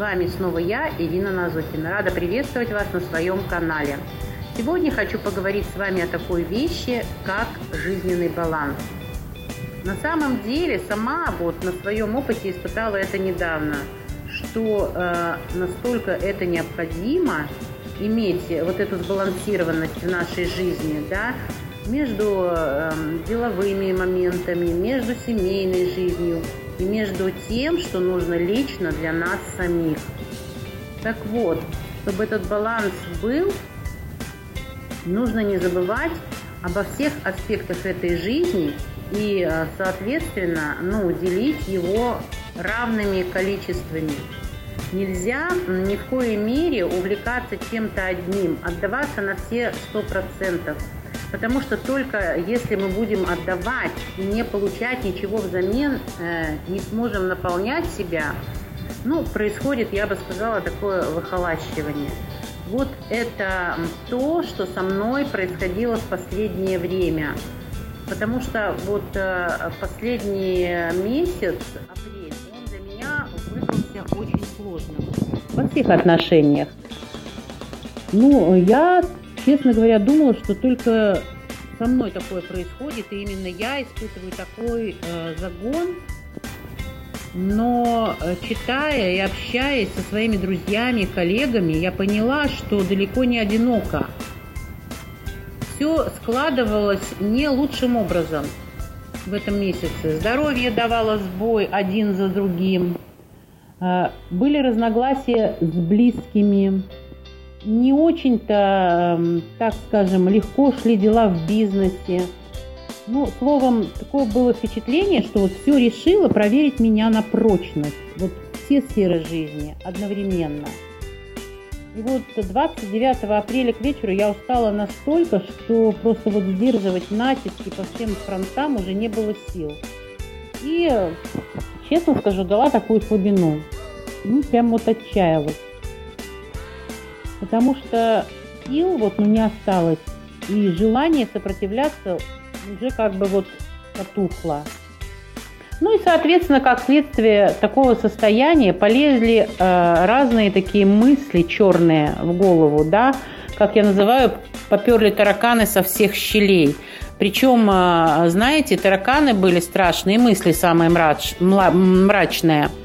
Вами снова я, Ирина Назукина. Рада приветствовать вас на своем канале. Сегодня хочу поговорить с вами о такой вещи, как жизненный баланс. На самом деле, сама вот на своем опыте испытала это недавно, что э, настолько это необходимо иметь вот эту сбалансированность в нашей жизни, да, между э, деловыми моментами, между семейной жизнью между тем, что нужно лично для нас самих. Так вот, чтобы этот баланс был, нужно не забывать обо всех аспектах этой жизни и, э, соответственно, ну, делить его равными количествами. Нельзя ни в коей мере увлекаться чем-то одним, отдаваться на все сто процентов. Потому что только если мы будем отдавать и не получать ничего взамен, э, не сможем наполнять себя, ну, происходит, я бы сказала, такое выхолащивание. Вот это то, что со мной происходило в последнее время. Потому что вот э, последний месяц, апрель, он для меня выдался очень сложным во всех отношениях. Ну, я честно говоря, думала, что только со мной такое происходит, и именно я испытываю такой э, загон. Но э, читая и общаясь со своими друзьями, коллегами, я поняла, что далеко не одиноко. Все складывалось не лучшим образом в этом месяце. Здоровье давало сбой один за другим. Э, были разногласия с близкими, не очень-то, эм, так скажем, легко шли дела в бизнесе. Ну, словом, такое было впечатление, что вот все решило проверить меня на прочность. Вот все сферы жизни одновременно. И вот 29 апреля к вечеру я устала настолько, что просто вот сдерживать натиски по всем фронтам уже не было сил. И, честно скажу, дала такую слабину. Ну, прям вот отчаялась потому что сил вот ну, не осталось, и желание сопротивляться уже как бы вот потухло. Ну и, соответственно, как следствие такого состояния полезли э, разные такие мысли черные в голову, да, как я называю, поперли тараканы со всех щелей. Причем, э, знаете, тараканы были страшные мысли, самые мрач, мрачные –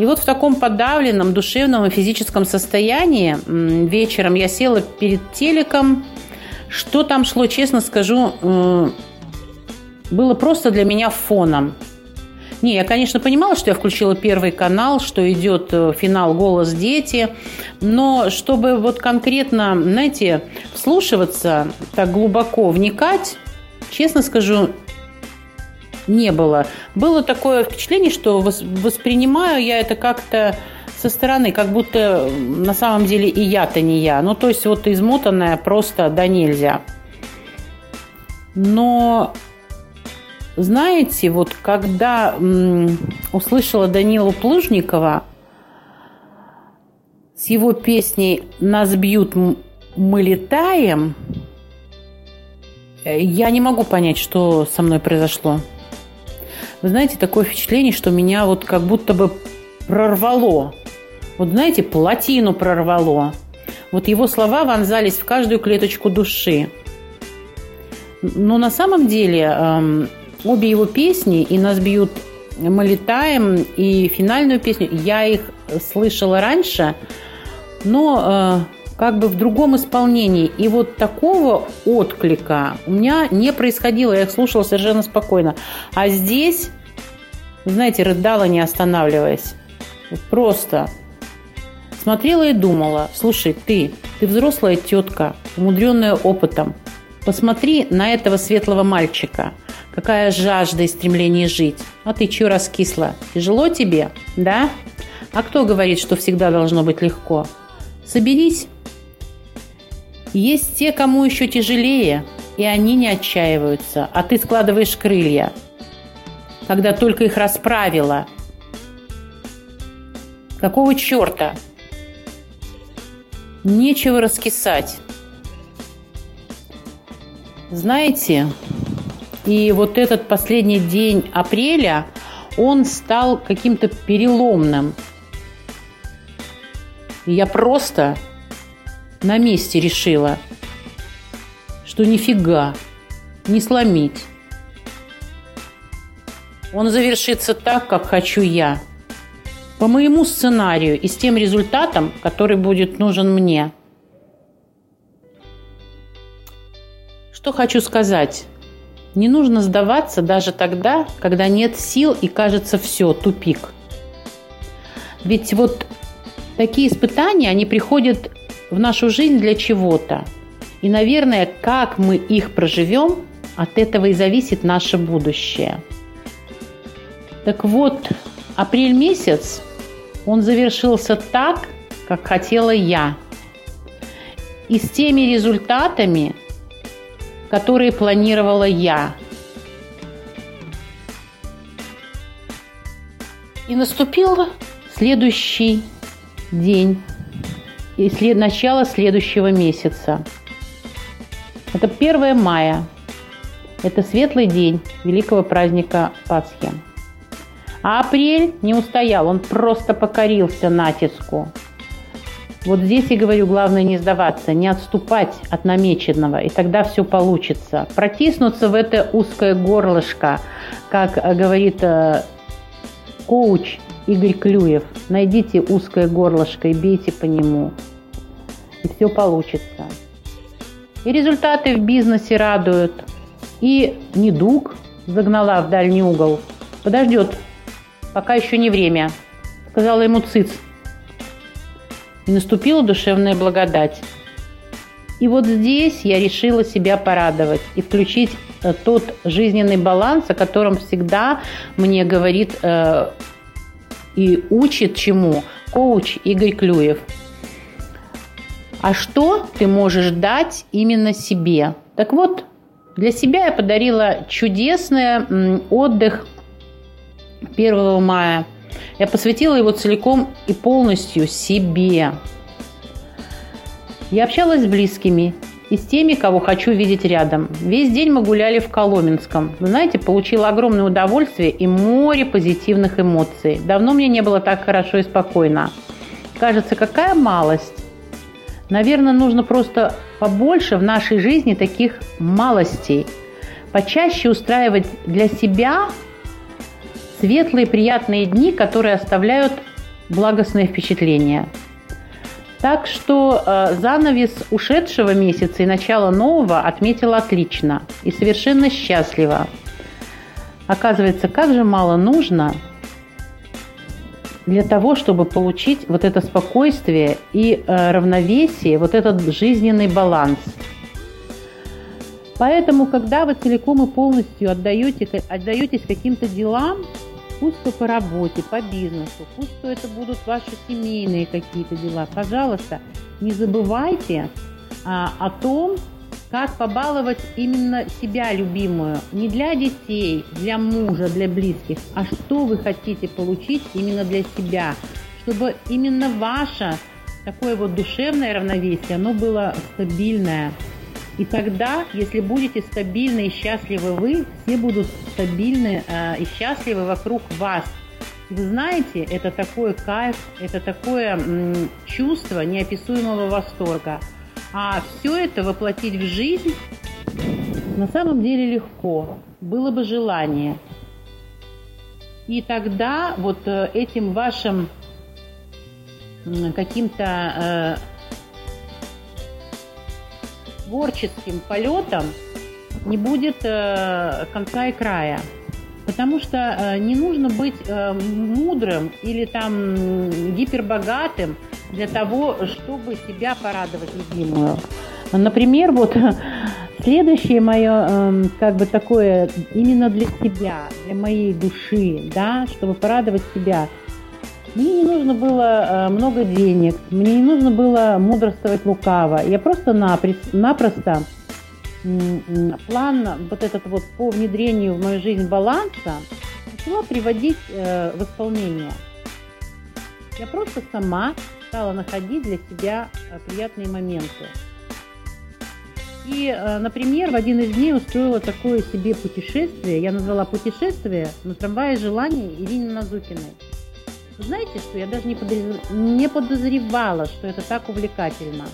и вот в таком подавленном душевном и физическом состоянии вечером я села перед телеком. Что там шло, честно скажу, было просто для меня фоном. Не, я, конечно, понимала, что я включила первый канал, что идет э, финал «Голос дети», но чтобы вот конкретно, знаете, вслушиваться, так глубоко вникать, честно скажу, не было. Было такое впечатление, что воспринимаю я это как-то со стороны, как будто на самом деле и я-то не я. Ну, то есть вот измотанная просто да нельзя. Но знаете, вот когда м, услышала Данилу Плужникова с его песней «Нас бьют, мы летаем», э, я не могу понять, что со мной произошло. Вы знаете, такое впечатление, что меня вот как будто бы прорвало. Вот знаете, плотину прорвало. Вот его слова вонзались в каждую клеточку души. Но на самом деле эм, обе его песни «И нас бьют, мы летаем» и финальную песню я их слышала раньше, но э, как бы в другом исполнении. И вот такого отклика у меня не происходило. Я их слушала совершенно спокойно. А здесь, знаете, рыдала, не останавливаясь. Просто смотрела и думала, слушай, ты, ты взрослая тетка, умудренная опытом. Посмотри на этого светлого мальчика. Какая жажда и стремление жить. А ты чё раскисла? Тяжело тебе, да? А кто говорит, что всегда должно быть легко? Соберись есть те, кому еще тяжелее, и они не отчаиваются, а ты складываешь крылья. Когда только их расправила. Какого черта? Нечего раскисать. Знаете, и вот этот последний день апреля, он стал каким-то переломным. Я просто на месте решила, что нифига не сломить. Он завершится так, как хочу я. По моему сценарию и с тем результатом, который будет нужен мне. Что хочу сказать? Не нужно сдаваться даже тогда, когда нет сил и кажется все, тупик. Ведь вот такие испытания, они приходят в нашу жизнь для чего-то. И, наверное, как мы их проживем, от этого и зависит наше будущее. Так вот, апрель месяц, он завершился так, как хотела я. И с теми результатами, которые планировала я. И наступил следующий день и след, начало следующего месяца. Это 1 мая. Это светлый день великого праздника Пасхи. А апрель не устоял, он просто покорился натиску. Вот здесь и говорю, главное не сдаваться, не отступать от намеченного, и тогда все получится. Протиснуться в это узкое горлышко, как говорит э, коуч Игорь Клюев. Найдите узкое горлышко и бейте по нему, и все получится. И результаты в бизнесе радуют, и недуг загнала в дальний угол. Подождет, пока еще не время, сказала ему Циц и наступила душевная благодать. И вот здесь я решила себя порадовать и включить э, тот жизненный баланс, о котором всегда мне говорит э, и учит чему коуч Игорь Клюев. А что ты можешь дать именно себе? Так вот, для себя я подарила чудесный отдых 1 мая – я посвятила его целиком и полностью себе. Я общалась с близкими и с теми, кого хочу видеть рядом. Весь день мы гуляли в Коломенском. Вы знаете, получила огромное удовольствие и море позитивных эмоций. Давно мне не было так хорошо и спокойно. Кажется, какая малость. Наверное, нужно просто побольше в нашей жизни таких малостей. Почаще устраивать для себя светлые, приятные дни, которые оставляют благостное впечатление. Так что э, занавес ушедшего месяца и начало нового отметила отлично и совершенно счастливо. Оказывается, как же мало нужно для того, чтобы получить вот это спокойствие и э, равновесие, вот этот жизненный баланс. Поэтому, когда вы целиком и полностью отдаете, отдаетесь каким-то делам, пусть то по работе, по бизнесу, пусть то это будут ваши семейные какие-то дела. Пожалуйста, не забывайте а, о том, как побаловать именно себя любимую. Не для детей, для мужа, для близких, а что вы хотите получить именно для себя. Чтобы именно ваше такое вот душевное равновесие, оно было стабильное, и тогда, если будете стабильны и счастливы вы, все будут стабильны э, и счастливы вокруг вас. Вы знаете, это такой кайф, это такое м, чувство неописуемого восторга. А все это воплотить в жизнь на самом деле легко. Было бы желание. И тогда вот э, этим вашим каким-то э, творческим полетом не будет э, конца и края. Потому что э, не нужно быть э, мудрым или там гипербогатым для того, чтобы себя порадовать любимую. Например, вот следующее мое э, как бы такое именно для себя, для моей души, да, чтобы порадовать себя – мне не нужно было э, много денег, мне не нужно было мудрствовать лукаво. Я просто-напросто план вот этот вот по внедрению в мою жизнь баланса начала приводить э, в исполнение. Я просто сама стала находить для себя э, приятные моменты. И, например, в один из дней устроила такое себе путешествие. Я назвала путешествие на трамвае желаний Ирине Назукиной. Знаете, что я даже не, подозревала, что это так увлекательно.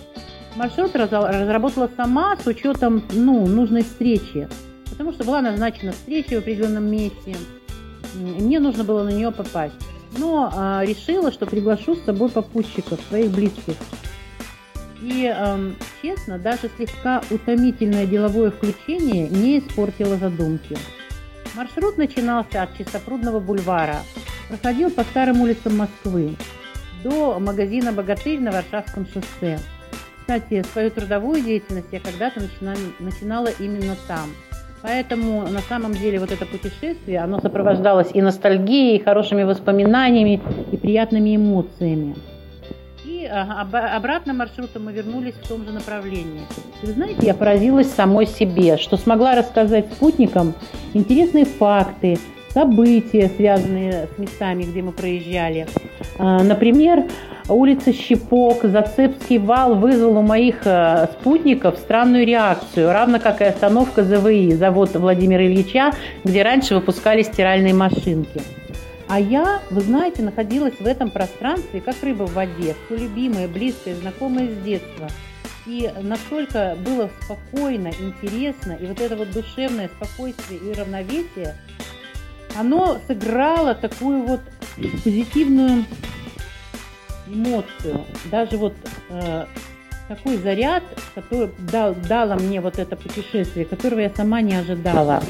Маршрут разработала сама с учетом ну, нужной встречи, потому что была назначена встреча в определенном месте, мне нужно было на нее попасть. Но а, решила, что приглашу с собой попутчиков, своих близких. И, эм, честно, даже слегка утомительное деловое включение не испортило задумки. Маршрут начинался от Чистопрудного бульвара, проходил по старым улицам Москвы до магазина «Богатырь» на Варшавском шоссе. Кстати, свою трудовую деятельность я когда-то начинала, именно там. Поэтому на самом деле вот это путешествие, оно сопровождалось и ностальгией, и хорошими воспоминаниями, и приятными эмоциями обратно маршрутом мы вернулись в том же направлении. вы знаете, я поразилась самой себе, что смогла рассказать спутникам интересные факты, события, связанные с местами, где мы проезжали. А, например, улица Щепок, Зацепский вал вызвал у моих э, спутников странную реакцию, равно как и остановка ЗВИ, завод Владимира Ильича, где раньше выпускали стиральные машинки. А я, вы знаете, находилась в этом пространстве, как рыба в воде, все любимое, близкое, знакомое с детства. И настолько было спокойно, интересно, и вот это вот душевное спокойствие и равновесие, оно сыграло такую вот позитивную эмоцию. Даже вот э, такой заряд, который дал, дало мне вот это путешествие, которого я сама не ожидала.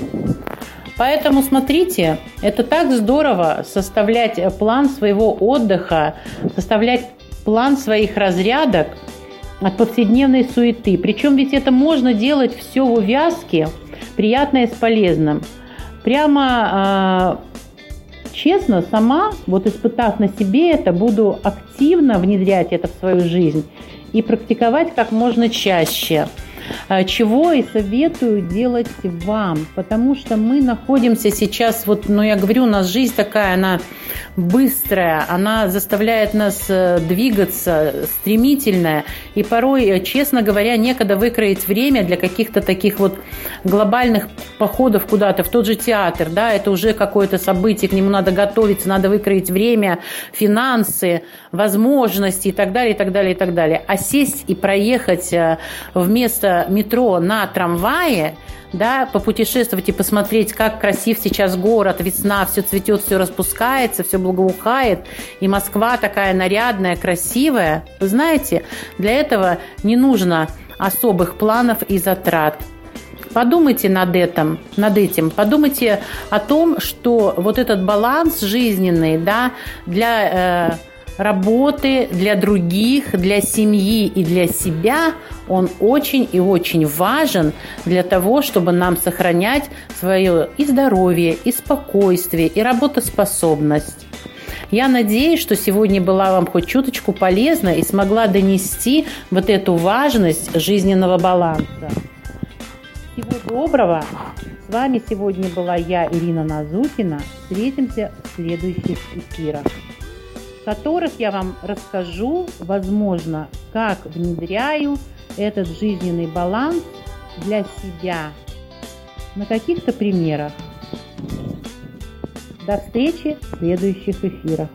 Поэтому смотрите, это так здорово составлять план своего отдыха, составлять план своих разрядок от повседневной суеты. Причем ведь это можно делать все в увязке, приятное с полезным. Прямо э, честно, сама, вот испытав на себе это, буду активно внедрять это в свою жизнь и практиковать как можно чаще – а, чего и советую делать вам, потому что мы находимся сейчас, вот, ну я говорю, у нас жизнь такая, она быстрая, она заставляет нас э, двигаться, стремительная, и порой, э, честно говоря, некогда выкроить время для каких-то таких вот глобальных походов куда-то, в тот же театр, да, это уже какое-то событие, к нему надо готовиться, надо выкроить время, финансы, возможности и так далее, и так далее, и так далее. А сесть и проехать э, вместо метро на трамвае, да, попутешествовать и посмотреть, как красив сейчас город, весна, все цветет, все распускается, все благоухает, и Москва такая нарядная, красивая. Вы знаете, для этого не нужно особых планов и затрат. Подумайте над этим, над этим. Подумайте о том, что вот этот баланс жизненный, да, для э, работы, для других, для семьи и для себя, он очень и очень важен для того, чтобы нам сохранять свое и здоровье, и спокойствие, и работоспособность. Я надеюсь, что сегодня была вам хоть чуточку полезна и смогла донести вот эту важность жизненного баланса. Всего доброго! С вами сегодня была я, Ирина Назукина. Встретимся в следующих эфирах которых я вам расскажу, возможно, как внедряю этот жизненный баланс для себя на каких-то примерах. До встречи в следующих эфирах.